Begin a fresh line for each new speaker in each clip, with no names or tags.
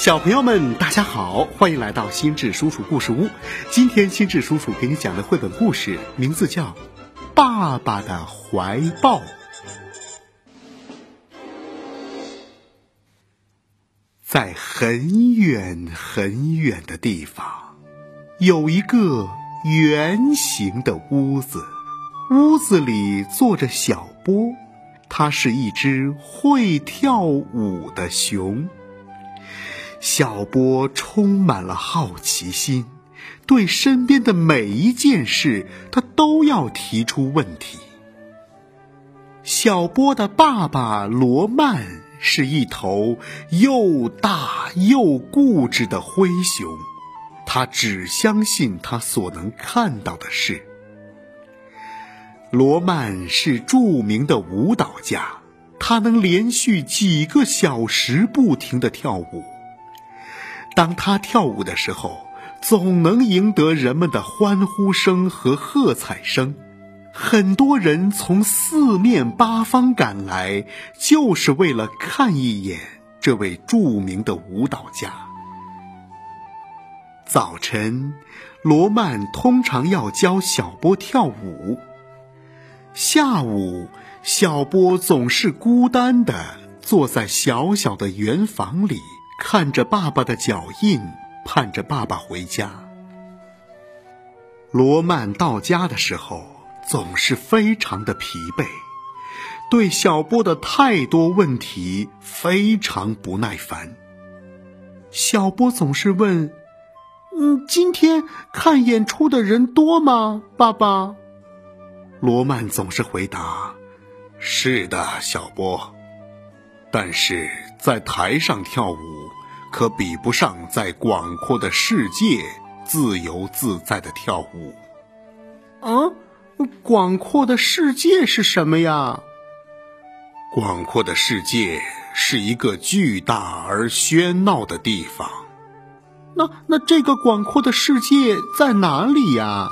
小朋友们，大家好，欢迎来到心智叔叔故事屋。今天心智叔叔给你讲的绘本故事名字叫《爸爸的怀抱》。在很远很远的地方，有一个圆形的屋子，屋子里坐着小波，它是一只会跳舞的熊。小波充满了好奇心，对身边的每一件事，他都要提出问题。小波的爸爸罗曼是一头又大又固执的灰熊，他只相信他所能看到的事。罗曼是著名的舞蹈家，他能连续几个小时不停的跳舞。当他跳舞的时候，总能赢得人们的欢呼声和喝彩声。很多人从四面八方赶来，就是为了看一眼这位著名的舞蹈家。早晨，罗曼通常要教小波跳舞。下午，小波总是孤单地坐在小小的圆房里。看着爸爸的脚印，盼着爸爸回家。罗曼到家的时候总是非常的疲惫，对小波的太多问题非常不耐烦。小波总是问：“嗯，今天看演出的人多吗？”爸爸，罗曼总是回答：“是的，小波。”但是在台上跳舞，可比不上在广阔的世界自由自在的跳舞。啊，广阔的世界是什么呀？广阔的世界是一个巨大而喧闹的地方。那那这个广阔的世界在哪里呀？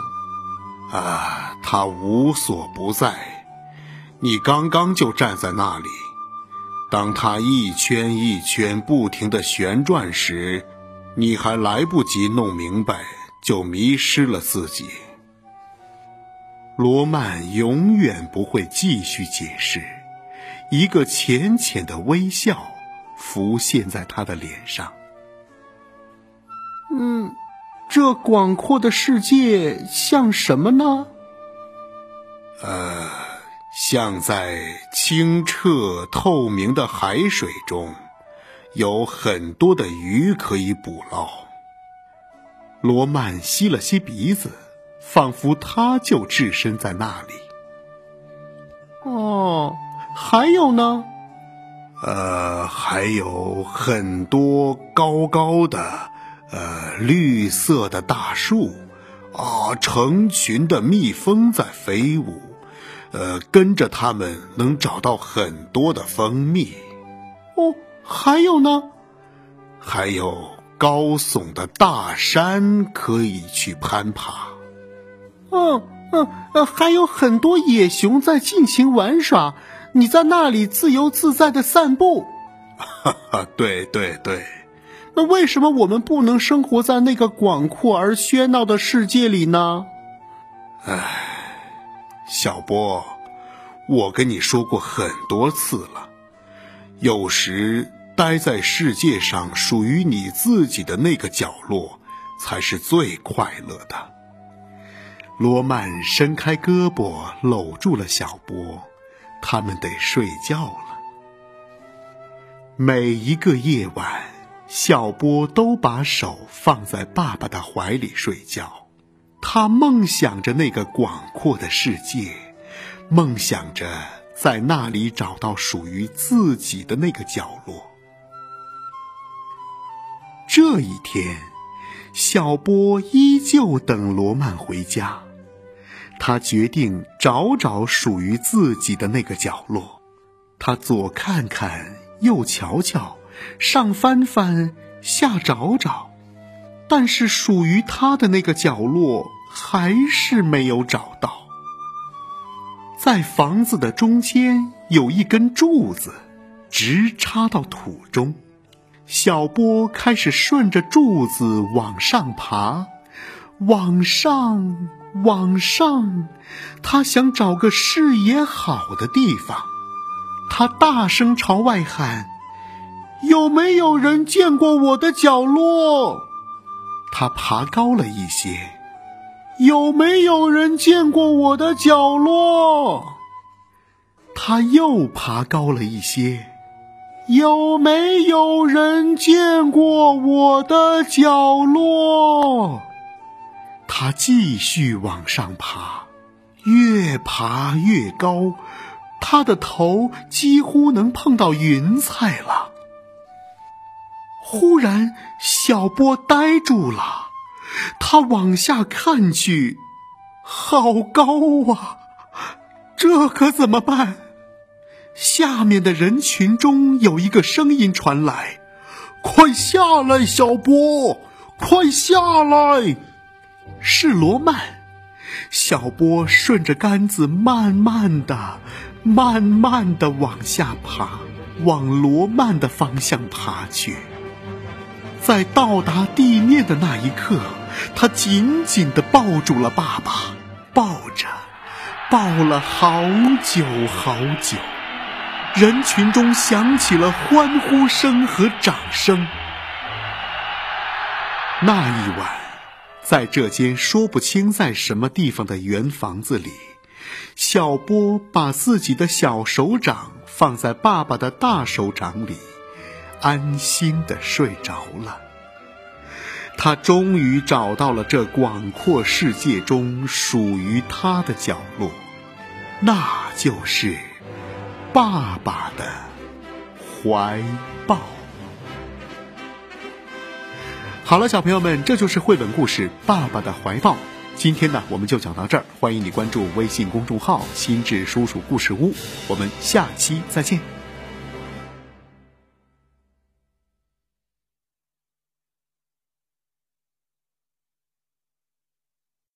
啊，它无所不在。你刚刚就站在那里。当它一圈一圈不停的旋转时，你还来不及弄明白，就迷失了自己。罗曼永远不会继续解释，一个浅浅的微笑浮现在他的脸上。嗯，这广阔的世界像什么呢？呃。像在清澈透明的海水中，有很多的鱼可以捕捞。罗曼吸了吸鼻子，仿佛他就置身在那里。哦，还有呢？呃，还有很多高高的、呃绿色的大树，啊，成群的蜜蜂在飞舞。呃，跟着他们能找到很多的蜂蜜。哦，还有呢，还有高耸的大山可以去攀爬。嗯嗯呃，还有很多野熊在尽情玩耍，你在那里自由自在的散步。哈哈，对对对。那为什么我们不能生活在那个广阔而喧闹的世界里呢？唉。小波，我跟你说过很多次了，有时待在世界上属于你自己的那个角落，才是最快乐的。罗曼伸开胳膊搂住了小波，他们得睡觉了。每一个夜晚，小波都把手放在爸爸的怀里睡觉。他梦想着那个广阔的世界，梦想着在那里找到属于自己的那个角落。这一天，小波依旧等罗曼回家。他决定找找属于自己的那个角落。他左看看，右瞧瞧，上翻翻，下找找。但是属于他的那个角落还是没有找到。在房子的中间有一根柱子，直插到土中。小波开始顺着柱子往上爬，往上，往上，他想找个视野好的地方。他大声朝外喊：“有没有人见过我的角落？”他爬高了一些，“有没有人见过我的角落？”他又爬高了一些，“有没有人见过我的角落？”他继续往上爬，越爬越高。他的头几乎能碰到云彩了。忽然，小波呆住了，他往下看去，好高啊！这可怎么办？下面的人群中有一个声音传来：“快下来，小波，快下来！”是罗曼。小波顺着杆子慢慢的。慢慢的往下爬，往罗曼的方向爬去。在到达地面的那一刻，他紧紧的抱住了爸爸，抱着，抱了好久好久。人群中响起了欢呼声和掌声。那一晚，在这间说不清在什么地方的圆房子里。小波把自己的小手掌放在爸爸的大手掌里，安心的睡着了。他终于找到了这广阔世界中属于他的角落，那就是爸爸的怀抱。好了，小朋友们，这就是绘本故事《爸爸的怀抱》。今天呢，我们就讲到这儿。欢迎你关注微信公众号“心智叔叔故事屋”，我们下期再见。